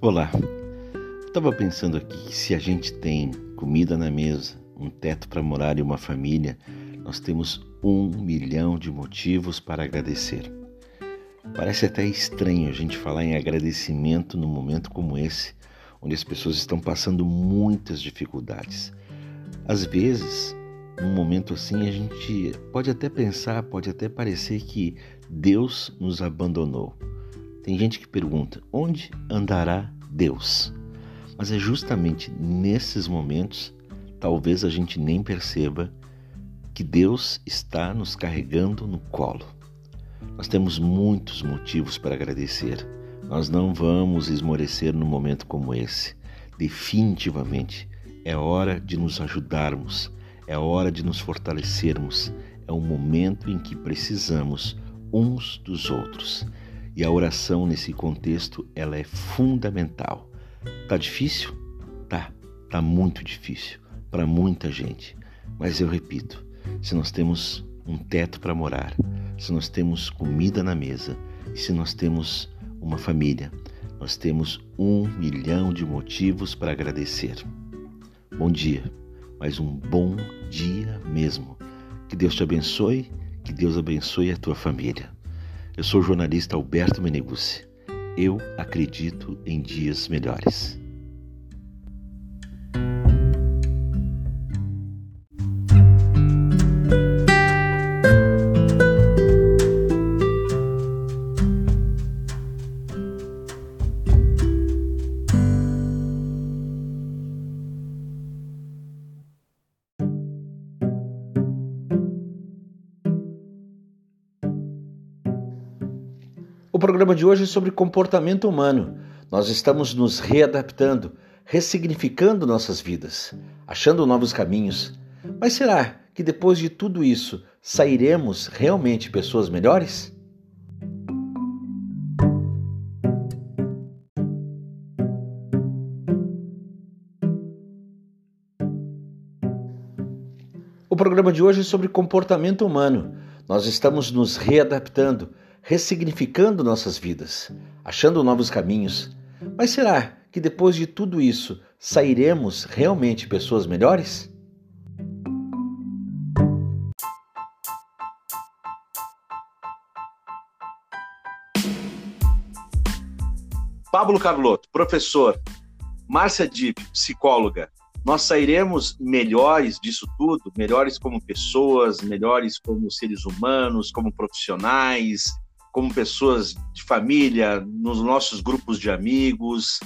Olá, estava pensando aqui que se a gente tem comida na mesa, um teto para morar e uma família, nós temos um milhão de motivos para agradecer. Parece até estranho a gente falar em agradecimento num momento como esse, onde as pessoas estão passando muitas dificuldades. Às vezes, num momento assim, a gente pode até pensar, pode até parecer que Deus nos abandonou. Tem gente que pergunta: onde andará Deus? Mas é justamente nesses momentos, talvez a gente nem perceba que Deus está nos carregando no colo. Nós temos muitos motivos para agradecer. Nós não vamos esmorecer num momento como esse. Definitivamente é hora de nos ajudarmos, é hora de nos fortalecermos. É um momento em que precisamos uns dos outros. E a oração nesse contexto, ela é fundamental. Tá difícil? Tá, tá muito difícil para muita gente. Mas eu repito, se nós temos um teto para morar, se nós temos comida na mesa, se nós temos uma família, nós temos um milhão de motivos para agradecer. Bom dia, mas um bom dia mesmo. Que Deus te abençoe, que Deus abençoe a tua família. Eu sou o jornalista Alberto Meneguzzi. Eu acredito em dias melhores. O programa de hoje é sobre comportamento humano. Nós estamos nos readaptando, ressignificando nossas vidas, achando novos caminhos. Mas será que depois de tudo isso sairemos realmente pessoas melhores? O programa de hoje é sobre comportamento humano. Nós estamos nos readaptando, ressignificando nossas vidas, achando novos caminhos. Mas será que depois de tudo isso sairemos realmente pessoas melhores? Pablo Carlotto, professor. Márcia Dip, psicóloga. Nós sairemos melhores disso tudo, melhores como pessoas, melhores como seres humanos, como profissionais, como pessoas de família, nos nossos grupos de amigos.